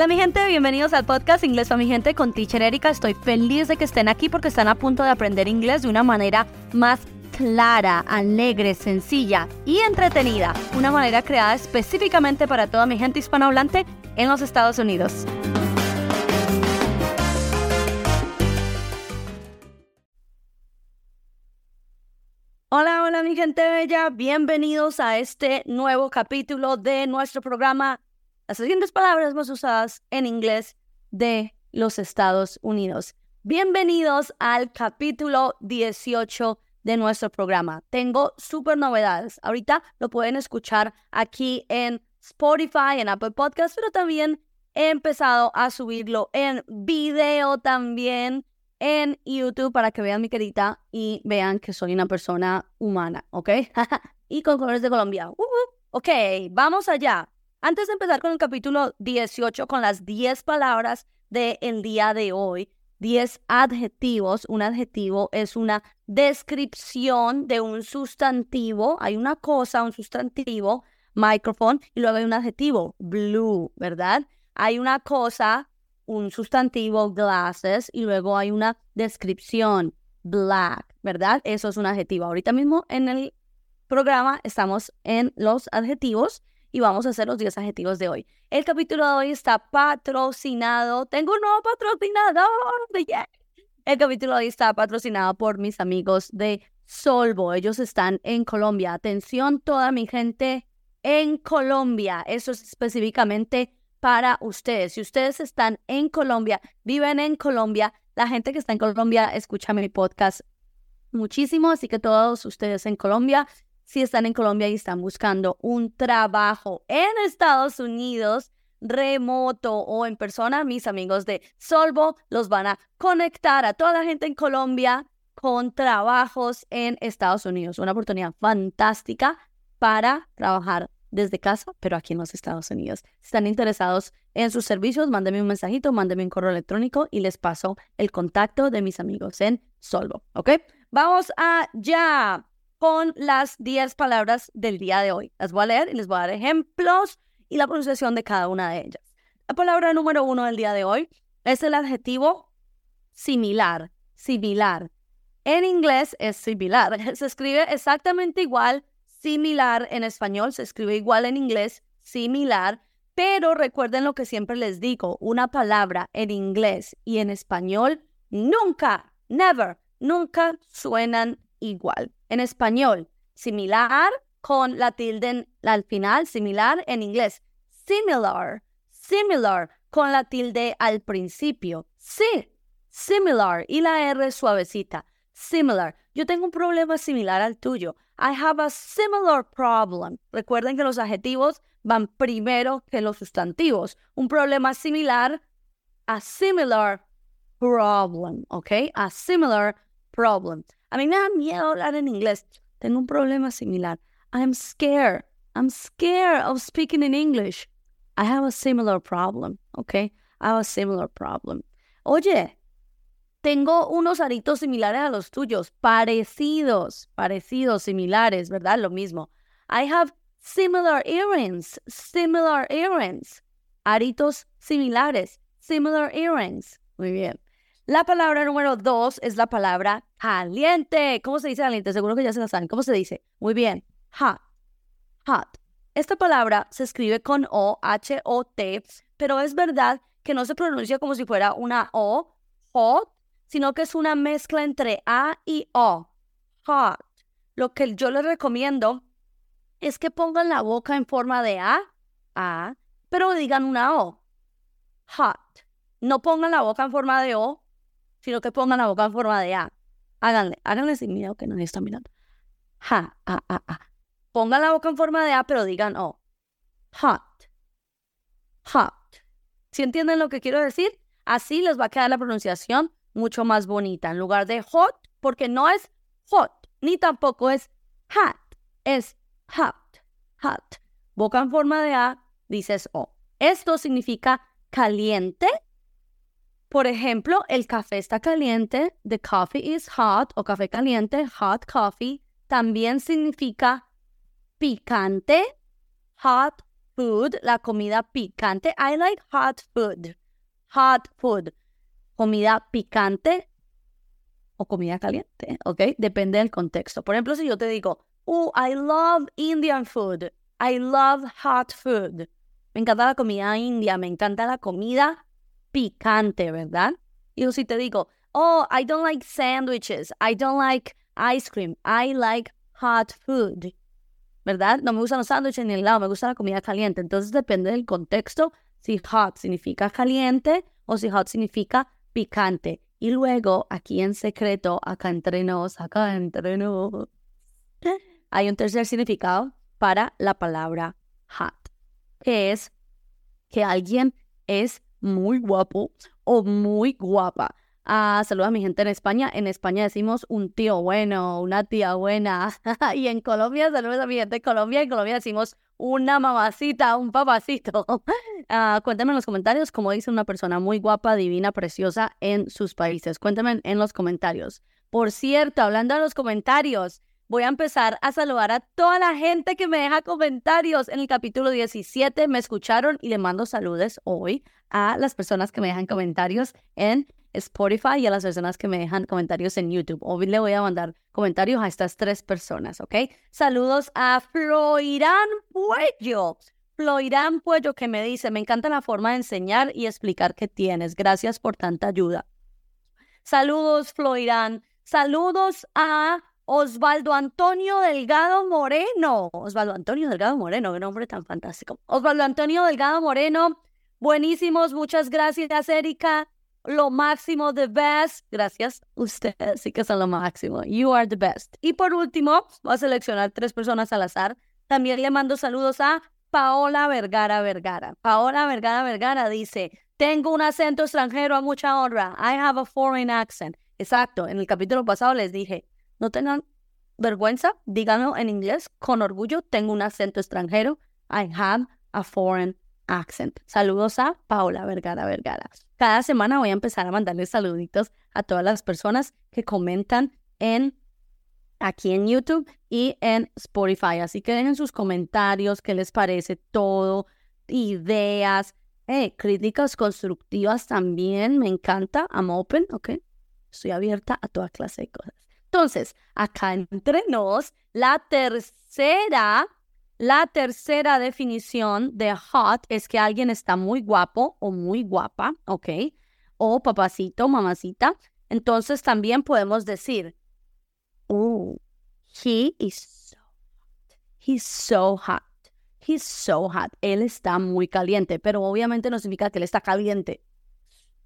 Hola mi gente, bienvenidos al podcast Inglés para mi gente con Teacher Erika. Estoy feliz de que estén aquí porque están a punto de aprender inglés de una manera más clara, alegre, sencilla y entretenida. Una manera creada específicamente para toda mi gente hispanohablante en los Estados Unidos. Hola, hola mi gente bella, bienvenidos a este nuevo capítulo de nuestro programa Las siguientes palabras más usadas en inglés de los Estados Unidos. Bienvenidos al capítulo 18 de nuestro programa. Tengo súper novedades. Ahorita lo pueden escuchar aquí en Spotify, en Apple Podcasts, pero también he empezado a subirlo en video también en YouTube para que vean mi querida y vean que soy una persona humana, ¿ok? y con colores de Colombia. Uh Ok, vamos allá. Antes de empezar con el capítulo 18, con las 10 palabras del día de hoy, 10 adjetivos. Un adjetivo es una descripción de un sustantivo. Hay una cosa, un sustantivo, microphone, y luego hay un adjetivo, blue, ¿verdad? Hay una cosa, un sustantivo, glasses, y luego hay una descripción, black, ¿verdad? Eso es un adjetivo. Ahorita mismo en el programa estamos en los adjetivos y vamos a hacer los 10 adjetivos de hoy. El capítulo de hoy está patrocinado. Tengo un nuevo patrocinador. El capítulo de hoy está patrocinado por mis amigos de Solvo. Ellos están en Colombia. Atención, toda mi gente en Colombia. Eso es específicamente para ustedes. Si ustedes están en Colombia, viven en Colombia, la gente que está en Colombia escucha mi podcast muchísimo, así que todos ustedes en Colombia, si están en Colombia y están buscando un trabajo en Estados Unidos, remoto o en persona, mis amigos de Solvo los van a conectar a toda la gente en Colombia con trabajos en Estados Unidos. Una oportunidad fantástica para trabajar desde casa, pero aquí en los Estados Unidos. Si están interesados en sus servicios, mándenme un mensajito, mándenme un correo electrónico y les paso el contacto de mis amigos en Solvo, ¿ok? Vamos allá con las 10 palabras del día de hoy. Las voy a leer y les voy a dar ejemplos y la pronunciación de cada una de ellas. La palabra número uno del día de hoy es el adjetivo similar, similar. En inglés es similar, se escribe exactamente igual similar en español, se escribe igual en inglés, similar, pero recuerden lo que siempre les digo, una palabra en inglés y en español nunca, never, nunca suenan igual. En español, similar con la tilde al final, similar en inglés, similar, similar con la tilde al principio, sí, similar y la R suavecita, similar. Yo tengo un problema similar al tuyo. I have a similar problem. Recuerden que los adjetivos van primero que los sustantivos. Un problema similar, a similar problem, ¿ok? A similar problem. A mí me da miedo hablar en inglés. Tengo un problema similar. I'm scared. I'm scared of speaking in English. I have a similar problem, ¿ok? I have a similar problem. Oye, tengo unos aritos similares a los tuyos, parecidos, parecidos, similares, ¿verdad? Lo mismo. I have similar earrings, similar earrings. Aritos similares, similar earrings. Muy bien. La palabra número dos es la palabra caliente. ¿Cómo se dice caliente? Seguro que ya se la saben. ¿Cómo se dice? Muy bien. Hot. Hot. Esta palabra se escribe con O, H-O-T, pero es verdad que no se pronuncia como si fuera una O, hot, sino que es una mezcla entre A y O. Hot. Lo que yo les recomiendo es que pongan la boca en forma de A, A, pero digan una O. Hot. No pongan la boca en forma de O, sino que pongan la boca en forma de A. Háganle, háganle sin miedo que nadie está mirando. A, A, A. Pongan la boca en forma de A, pero digan O. Hot. Hot. ¿Sí entienden lo que quiero decir? Así les va a quedar la pronunciación mucho más bonita. En lugar de hot, porque no es hot, ni tampoco es hot, es hot, hot. Boca en forma de A, dices O. Esto significa caliente. Por ejemplo, el café está caliente, the coffee is hot, o café caliente, hot coffee. También significa picante, hot food, la comida picante. I like hot food. Hot food. Comida picante o comida caliente, ¿ok? Depende del contexto. Por ejemplo, si yo te digo, oh, I love Indian food. I love hot food. Me encanta la comida india, me encanta la comida picante, ¿verdad? Y si te digo, oh, I don't like sandwiches, I don't like ice cream, I like hot food, ¿verdad? No me gustan los sándwiches ni el helado, me gusta la comida caliente. Entonces depende del contexto si hot significa caliente o si hot significa picante. Y luego, aquí en secreto, acá entre nos, acá entre nos, hay un tercer significado para la palabra hot, que es que alguien es muy guapo o muy guapa. Ah, saludos a mi gente en España. En España decimos un tío bueno, una tía buena. y en Colombia, saludos a mi gente en Colombia. En Colombia decimos una mamacita, un papacito. Ah, cuéntame en los comentarios cómo dice una persona muy guapa, divina, preciosa en sus países. Cuéntame en los comentarios. Por cierto, hablando de los comentarios, voy a empezar a saludar a toda la gente que me deja comentarios. En el capítulo 17 me escucharon y le mando saludos hoy a las personas que me dejan comentarios en Spotify y a las personas que me dejan comentarios en YouTube. Hoy le voy a mandar comentarios a estas tres personas, ¿ok? Saludos a Floirán Puello. Floirán Puello que me dice, me encanta la forma de enseñar y explicar que tienes. Gracias por tanta ayuda. Saludos, Floirán. Saludos a Osvaldo Antonio Delgado Moreno. Osvaldo Antonio Delgado Moreno, qué nombre tan fantástico. Osvaldo Antonio Delgado Moreno, buenísimos, muchas gracias, Erika lo máximo, the best. Gracias, ustedes sí que son lo máximo. You are the best. Y por último, voy a seleccionar tres personas al azar. También le mando saludos a Paola Vergara Vergara. Paola Vergara Vergara dice, tengo un acento extranjero a mucha honra. I have a foreign accent. Exacto, en el capítulo pasado les dije, no tengan vergüenza, díganlo en inglés con orgullo, tengo un acento extranjero. I have a foreign accent. Saludos a Paola Vergara Vergara. Cada semana voy a empezar a mandarles saluditos a todas las personas que comentan en aquí en YouTube y en Spotify. Así que dejen sus comentarios, qué les parece todo, ideas, eh, críticas constructivas también. Me encanta. I'm open, ¿ok? Estoy abierta a toda clase de cosas. Entonces, acá entre nos, la tercera la tercera definición de hot es que alguien está muy guapo o muy guapa, ¿ok? O papacito, mamacita. Entonces también podemos decir, oh, he is so hot. He's so hot. He's so hot. Él está muy caliente, pero obviamente no significa que él está caliente.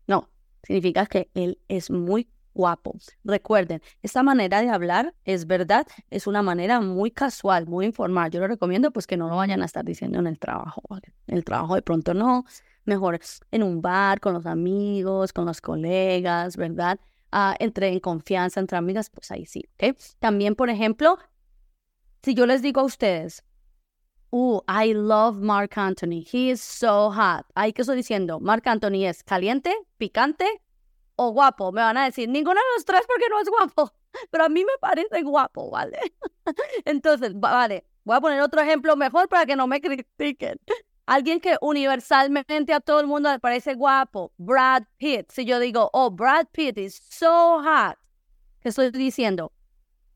No, significa que él es muy guapo. Recuerden, esta manera de hablar es verdad, es una manera muy casual, muy informal. Yo lo recomiendo pues que no lo vayan a estar diciendo en el trabajo. El trabajo de pronto no, mejor en un bar, con los amigos, con los colegas, ¿verdad? Ah, entre en confianza, entre amigas, pues ahí sí, ¿ok? También, por ejemplo, si yo les digo a ustedes, uh, I love Mark Anthony, he is so hot. Ahí que estoy diciendo, Mark Anthony es caliente, picante o guapo. Me van a decir, ninguno de los tres porque no es guapo, pero a mí me parece guapo, ¿vale? Entonces, vale, voy a poner otro ejemplo mejor para que no me critiquen. Alguien que universalmente a todo el mundo le parece guapo, Brad Pitt. Si yo digo, oh, Brad Pitt is so hot, ¿qué estoy diciendo?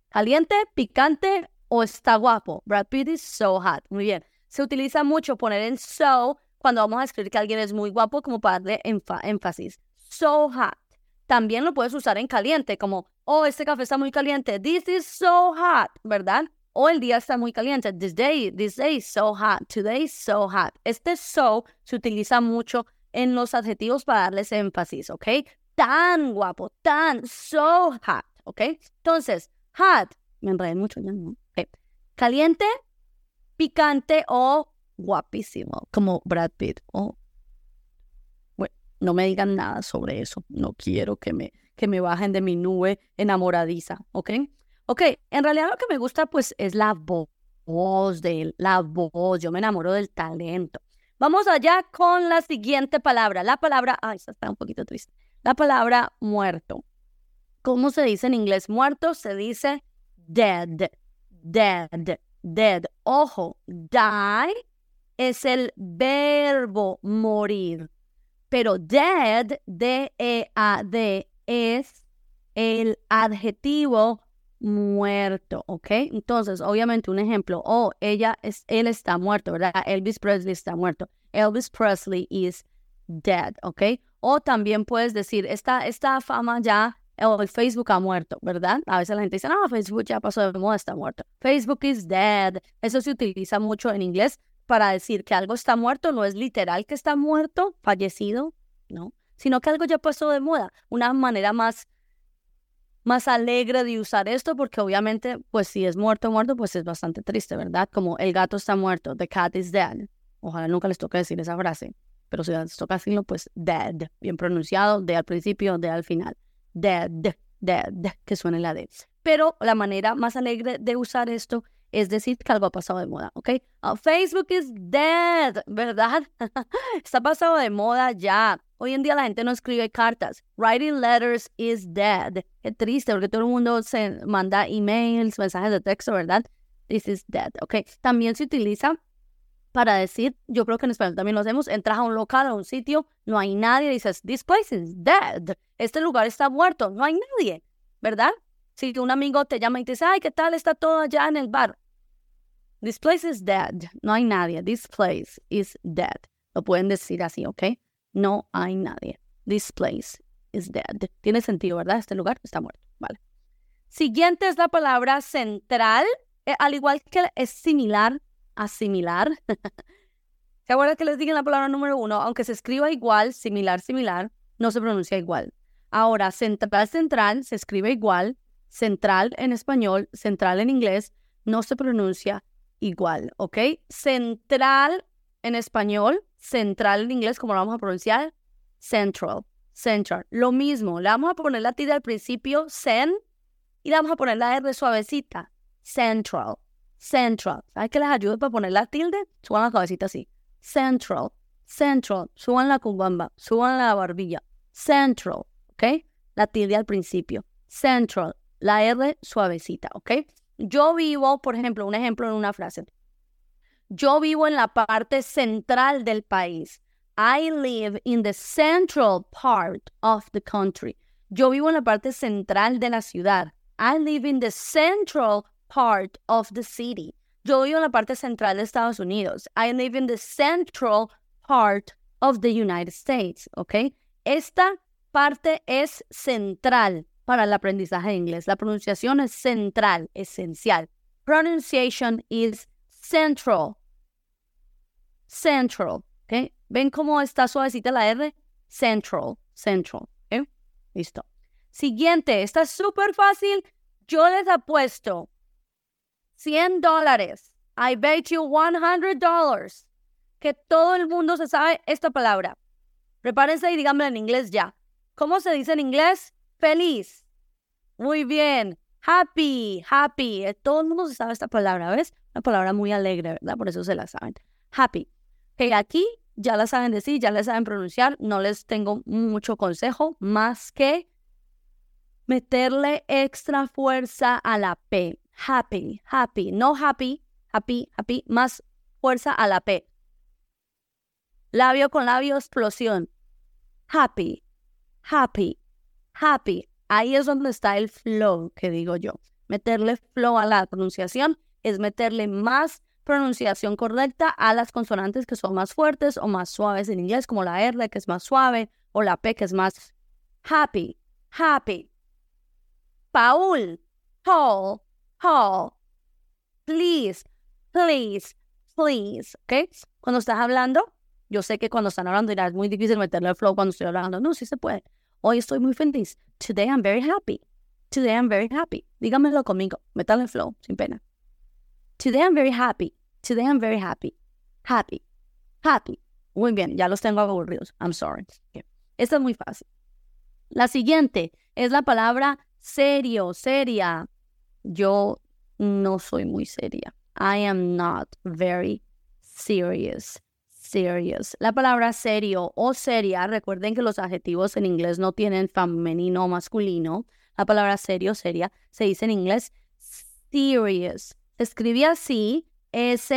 ¿Caliente, picante o está guapo? Brad Pitt is so hot. Muy bien. Se utiliza mucho poner en so cuando vamos a escribir que alguien es muy guapo como para darle énfasis. So hot. También lo puedes usar en caliente, como, oh, este café está muy caliente. This is so hot, ¿verdad? O el día está muy caliente. This day, this day is so hot. Today is so hot. Este so se utiliza mucho en los adjetivos para darles énfasis, ¿ok? Tan guapo, tan, so hot, ¿ok? Entonces, hot, me enredé mucho ya, ¿no? Caliente, picante o guapísimo, como Brad Pitt o no me digan nada sobre eso. No quiero que me, que me bajen de mi nube enamoradiza, ¿ok? Ok, en realidad lo que me gusta pues es la voz de él, la voz. Yo me enamoro del talento. Vamos allá con la siguiente palabra. La palabra, ay, está un poquito triste. La palabra muerto. ¿Cómo se dice en inglés muerto? Se dice dead, dead, dead. Ojo, die es el verbo morir. Pero dead, D-E-A-D, es el adjetivo muerto, ¿ok? Entonces, obviamente, un ejemplo, oh, ella es, él está muerto, ¿verdad? Elvis Presley está muerto. Elvis Presley is dead, ¿ok? O también puedes decir, esta, esta fama ya, o el Facebook ha muerto, ¿verdad? A veces la gente dice, no, Facebook ya pasó de moda, está muerto. Facebook is dead. Eso se utiliza mucho en inglés para decir que algo está muerto, no es literal que está muerto, fallecido, ¿no? Sino que algo ya pasó de moda. Una manera más más alegre de usar esto porque obviamente, pues si es muerto, muerto, pues es bastante triste, ¿verdad? Como el gato está muerto, the cat is dead. Ojalá nunca les toque decir esa frase, pero si les toca decirlo, pues dead, bien pronunciado, de al principio, de al final. Dead, dead, que suene la D. Pero la manera más alegre de usar esto es decir que algo ha pasado de moda, ¿ok? Ah, Facebook is dead, ¿verdad? Está pasado de moda ya. Hoy en día la gente no escribe cartas. Writing letters is dead. Qué triste, porque todo el mundo se manda emails, mensajes de texto, ¿verdad? This is dead, ¿ok? También se utiliza para decir, yo creo que en español también lo hacemos, entras a un local, a un sitio, no hay nadie, dices, this place is dead. Este lugar está muerto, no hay nadie, ¿verdad? Si un amigo te llama y te dice, ay, ¿qué tal está todo allá en el bar? This place is dead. No hay nadie. This place is dead. Lo pueden decir así, ¿ok? No hay nadie. This place is dead. Tiene sentido, ¿verdad? Este lugar está muerto. Vale. Siguiente es la palabra central. Eh, al igual que es similar a similar. ¿Se acuerdan que les dije la palabra número uno? Aunque se escriba igual, similar, similar, no se pronuncia igual. Ahora, central, central se escribe igual, central en español, central en inglés, no se pronuncia igual, ¿ok? Central en español, central en inglés, como lo vamos a pronunciar, central, central. Lo mismo, le vamos a poner la tilde al principio, cen, y le vamos a poner la R suavecita, central, central. ¿Sabes que les ayude para poner la tilde? Suban la cabecita así, central, central, suban la cumbamba, suban la barbilla, central, ¿ok? La tilde al principio, central, la R suavecita, ¿ok? Yo vivo, por ejemplo, un ejemplo en una frase. Yo vivo en la parte central del país. I live in the central part of the country. Yo vivo en la parte central de la ciudad. I live in the central part of the city. Yo vivo en la parte central de Estados Unidos. I live in the central part of the United States. ¿Ok? Esta parte es central para el aprendizaje de inglés. La pronunciación es central, esencial. Pronunciation is central. Central. ¿okay? ¿Ven cómo está suavecita la R? Central. Central. ¿okay? Listo. Siguiente. Está súper fácil. Yo les apuesto 100 dólares. I bet you 100 dollars. Que todo el mundo se sabe esta palabra. Prepárense y díganme en inglés ya. ¿Cómo se dice en inglés? Feliz. Muy bien. Happy, happy. Eh, todo el mundo sabe esta palabra, ¿ves? Una palabra muy alegre, ¿verdad? Por eso se la saben. Happy. Que aquí ya la saben decir, ya la saben pronunciar. No les tengo mucho consejo más que meterle extra fuerza a la P. Happy, happy. No happy, happy, happy. Más fuerza a la P. Labio con labio, explosión. Happy, happy, happy. Ahí es donde está el flow, que digo yo. Meterle flow a la pronunciación es meterle más pronunciación correcta a las consonantes que son más fuertes o más suaves en inglés, como la R que es más suave o la P que es más happy, happy. Paul, Paul, Paul. Please, please, please. ¿Ok? Cuando estás hablando, yo sé que cuando están hablando es muy difícil meterle el flow cuando estoy hablando. No, sí se puede. Hoy estoy muy feliz. Today I'm very happy. Today I'm very happy. Dígamelo conmigo. Métale flow, sin pena. Today I'm very happy. Today I'm very happy. Happy. Happy. Muy bien, ya los tengo aburridos. I'm sorry. Esta es muy fácil. La siguiente es la palabra serio, seria. Yo no soy muy seria. I am not very serious serious. La palabra serio o seria, recuerden que los adjetivos en inglés no tienen femenino o masculino. La palabra serio, seria, se dice en inglés serious. Se escribe así, S-E-R-I-O-U-S,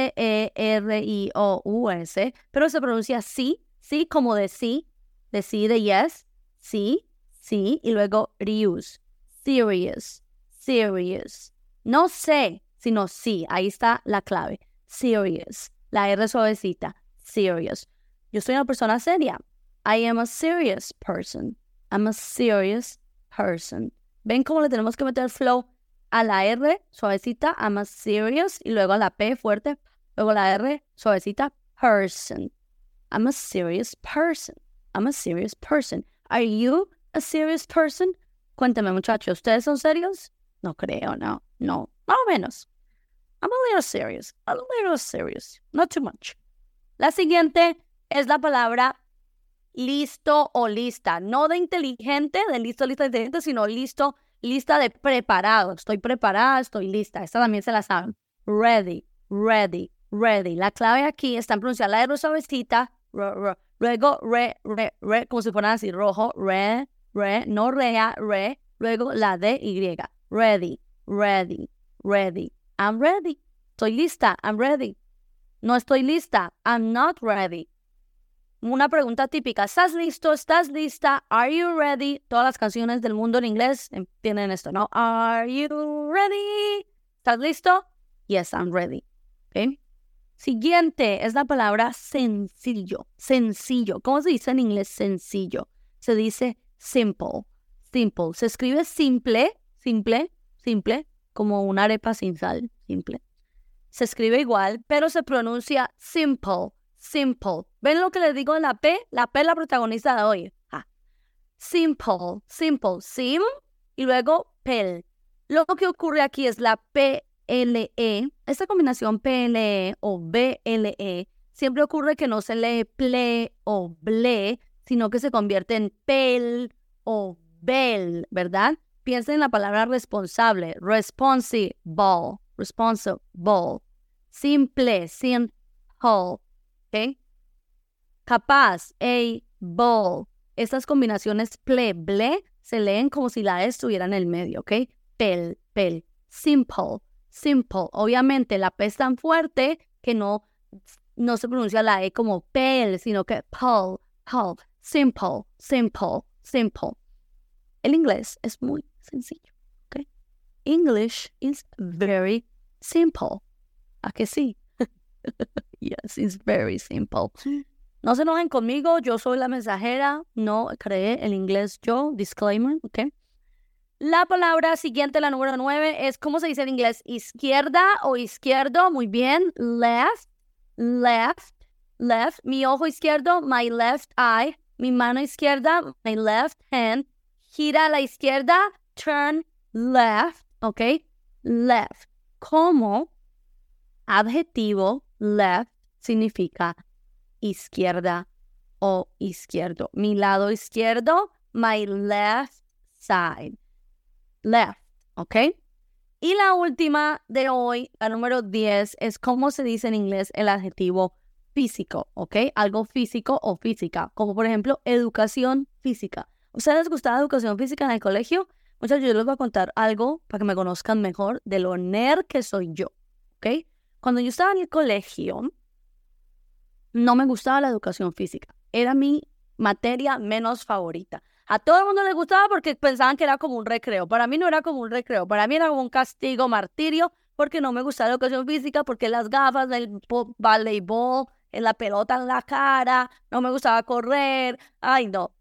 pero se pronuncia sí, sí como de sí, de sí, de yes, sí, sí, y luego reuse, serious, serious. No sé, sino sí, ahí está la clave, serious, la R suavecita, serious. Yo soy una persona seria. I am a serious person. I'm a serious person. ¿Ven cómo le tenemos que meter flow a la R suavecita? I'm a serious y luego a la P fuerte, luego la R suavecita, person. I'm a serious person. I'm a serious person. Are you a serious person? Cuéntame, muchachos, ¿ustedes son serios? No creo, no, no, más o menos. I'm a little serious, a little serious, not too much. La siguiente es la palabra listo o lista, no de inteligente, de listo, lista, inteligente, sino listo, lista de preparado. Estoy preparada, estoy lista. Esta también se la saben. Ready, ready, ready. La clave aquí está en pronunciar la R suavecita, luego re, re, re, como si fueran así, rojo, re, re, no rea, re, luego la D, Y. Ready, ready, ready. I'm ready. Estoy lista, I'm ready. No estoy lista, I'm not ready una pregunta típica. ¿Estás listo? ¿Estás lista? ¿Are you ready? Todas las canciones del mundo en inglés tienen esto, ¿no? ¿Are you ready? ¿Estás listo? Yes, I'm ready. ¿Okay? Siguiente es la palabra sencillo. Sencillo. ¿Cómo se dice en inglés sencillo? Se dice simple. Simple. Se escribe simple, simple, simple, como una arepa sin sal. Simple. Se escribe igual, pero se pronuncia simple simple. ¿Ven lo que les digo en la P? La P es la protagonista de hoy. Simple, simple, sim y luego pel. Lo que ocurre aquí es la PLE. Esta combinación PLE o BLE siempre ocurre que no se lee ple o ble, sino que se convierte en pel o bel, ¿verdad? Piensen en la palabra responsable, responsible, responsible, simple, simple, ¿ok? Capaz, able. Estas combinaciones ple, ble, se leen como si la E estuviera en el medio, ¿ok? Pel, pel. Simple, simple. Obviamente la P es tan fuerte que no, no se pronuncia la E como pel, sino que pull, pull. Simple, simple, simple. El inglés es muy sencillo, ¿ok? English is very simple. ¿A que sí? yes, it's very simple. No se enojen conmigo, yo soy la mensajera, no creé el inglés yo, disclaimer, ¿ok? La palabra siguiente, la número nueve, es ¿cómo se dice en inglés? Izquierda o izquierdo, muy bien, left, left, left, mi ojo izquierdo, my left eye, mi mano izquierda, my left hand, gira a la izquierda, turn left, ¿ok? Left. Como adjetivo, left significa izquierda o izquierdo. Mi lado izquierdo, my left side. Left, ¿ok? Y la última de hoy, la número 10, es cómo se dice en inglés el adjetivo físico, ¿ok? Algo físico o física, como por ejemplo educación física. ¿Ustedes les gusta la educación física en el colegio? Muchachos, yo les voy a contar algo para que me conozcan mejor de lo nerd que soy yo, ¿ok? Cuando yo estaba en el colegio, no me gustaba la educación física. Era mi materia menos favorita. A todo el mundo le gustaba porque pensaban que era como un recreo. Para mí no era como un recreo, para mí era como un castigo, martirio, porque no me gustaba la educación física, porque las gafas del voleibol, la pelota en la cara, no me gustaba correr. Ay, no.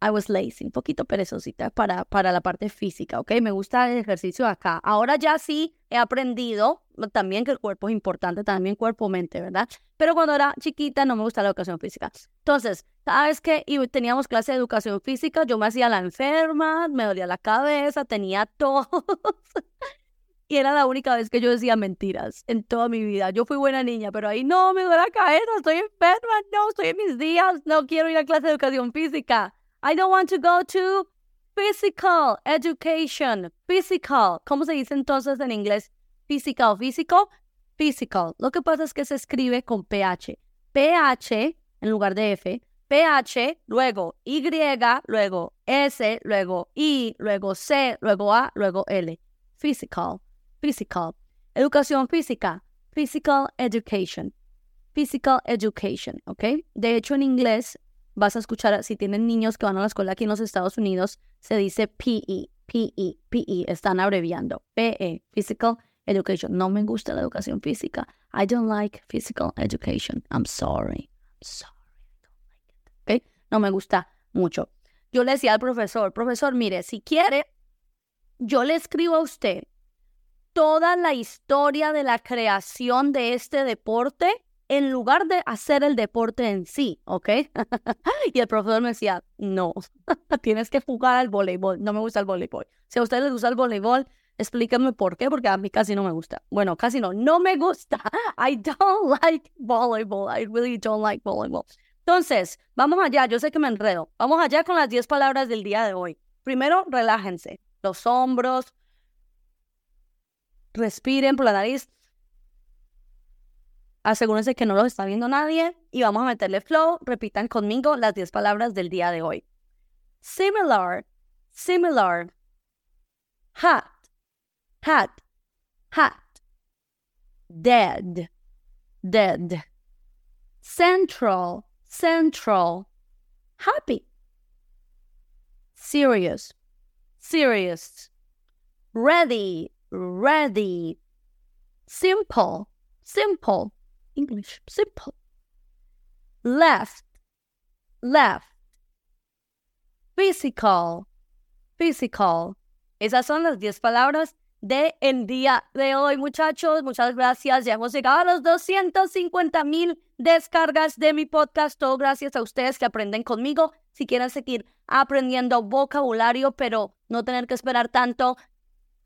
I was lazy, un poquito perezosita para, para la parte física, ¿ok? Me gusta el ejercicio acá. Ahora ya sí he aprendido también que el cuerpo es importante, también cuerpo-mente, ¿verdad? Pero cuando era chiquita no me gustaba la educación física. Entonces, ¿sabes qué? Y teníamos clase de educación física, yo me hacía la enferma, me dolía la cabeza, tenía tos. y era la única vez que yo decía mentiras en toda mi vida. Yo fui buena niña, pero ahí no, me duele la cabeza, estoy enferma, no, estoy en mis días, no quiero ir a clase de educación física. I don't want to go to physical education. Physical. ¿Cómo se dice entonces en inglés? Physical, físico, physical. Lo que pasa es que se escribe con PH. PH en lugar de F. PH, luego Y, luego S, luego I, luego C, luego A, luego L. Physical, physical. Educación física, physical education. Physical education, ¿ok? De hecho, en inglés vas a escuchar, si tienen niños que van a la escuela aquí en los Estados Unidos, se dice PE, PE, PE, están abreviando. PE, Physical Education. No me gusta la educación física. I don't like physical education. I'm sorry. I'm sorry. I don't like it. ¿Ok? No me gusta mucho. Yo le decía al profesor, profesor, mire, si quiere, yo le escribo a usted toda la historia de la creación de este deporte en lugar de hacer el deporte en sí, ¿ok? y el profesor me decía, no, tienes que jugar al voleibol, no me gusta el voleibol. Si a ustedes les gusta el voleibol, explíquenme por qué, porque a mí casi no me gusta. Bueno, casi no, no me gusta. I don't like volleyball, I really don't like volleyball. Entonces, vamos allá, yo sé que me enredo. Vamos allá con las 10 palabras del día de hoy. Primero, relájense, los hombros, respiren por la nariz, asegúrense que no los está viendo nadie y vamos a meterle flow. Repitan conmigo las 10 palabras del día de hoy. Similar, similar. Hat, hat, hat. Dead, dead. Central, central. Happy. Serious, serious. Ready, ready. Simple, simple. English. Simple. Left. Left. Physical. Physical. Esas son las 10 palabras de el día de hoy, muchachos. Muchas gracias. Ya hemos llegado a los 250 mil descargas de mi podcast. Todo gracias a ustedes que aprenden conmigo. Si quieren seguir aprendiendo vocabulario, pero no tener que esperar tanto,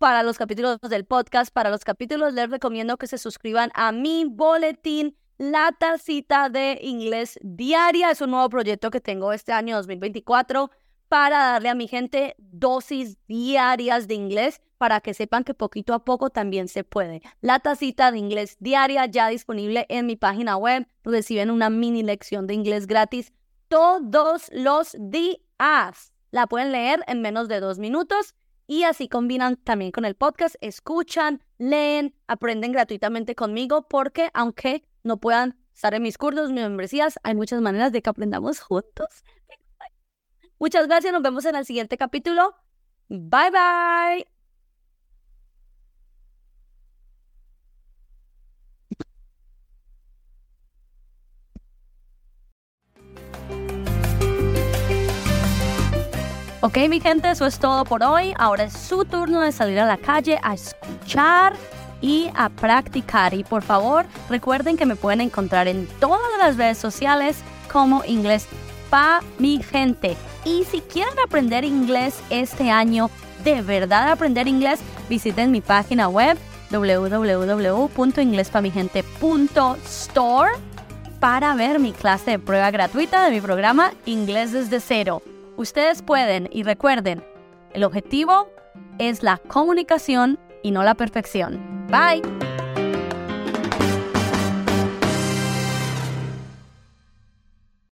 para los capítulos del podcast, para los capítulos les recomiendo que se suscriban a mi boletín La Tacita de Inglés Diaria. Es un nuevo proyecto que tengo este año 2024 para darle a mi gente dosis diarias de inglés para que sepan que poquito a poco también se puede. La tacita de inglés diaria ya disponible en mi página web. Reciben una mini lección de inglés gratis todos los días. La pueden leer en menos de dos minutos y así combinan también con el podcast, escuchan, leen, aprenden gratuitamente conmigo porque aunque no puedan estar en mis cursos, mis membresías, hay muchas maneras de que aprendamos juntos. Muchas gracias, nos vemos en el siguiente capítulo. Bye bye. Ok, mi gente, eso es todo por hoy. Ahora es su turno de salir a la calle a escuchar y a practicar. Y por favor, recuerden que me pueden encontrar en todas las redes sociales como inglés pa mi gente. Y si quieren aprender inglés este año, de verdad aprender inglés, visiten mi página web www.inglespamigente.store para ver mi clase de prueba gratuita de mi programa Inglés desde cero. Ustedes pueden y recuerden, el objetivo es la comunicación y no la perfección. Bye.